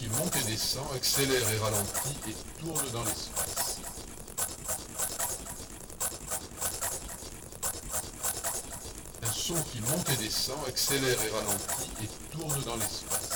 qui monte et descend, accélère et ralentit et tourne dans l'espace. Un son qui monte et descend, accélère et ralentit et tourne dans l'espace.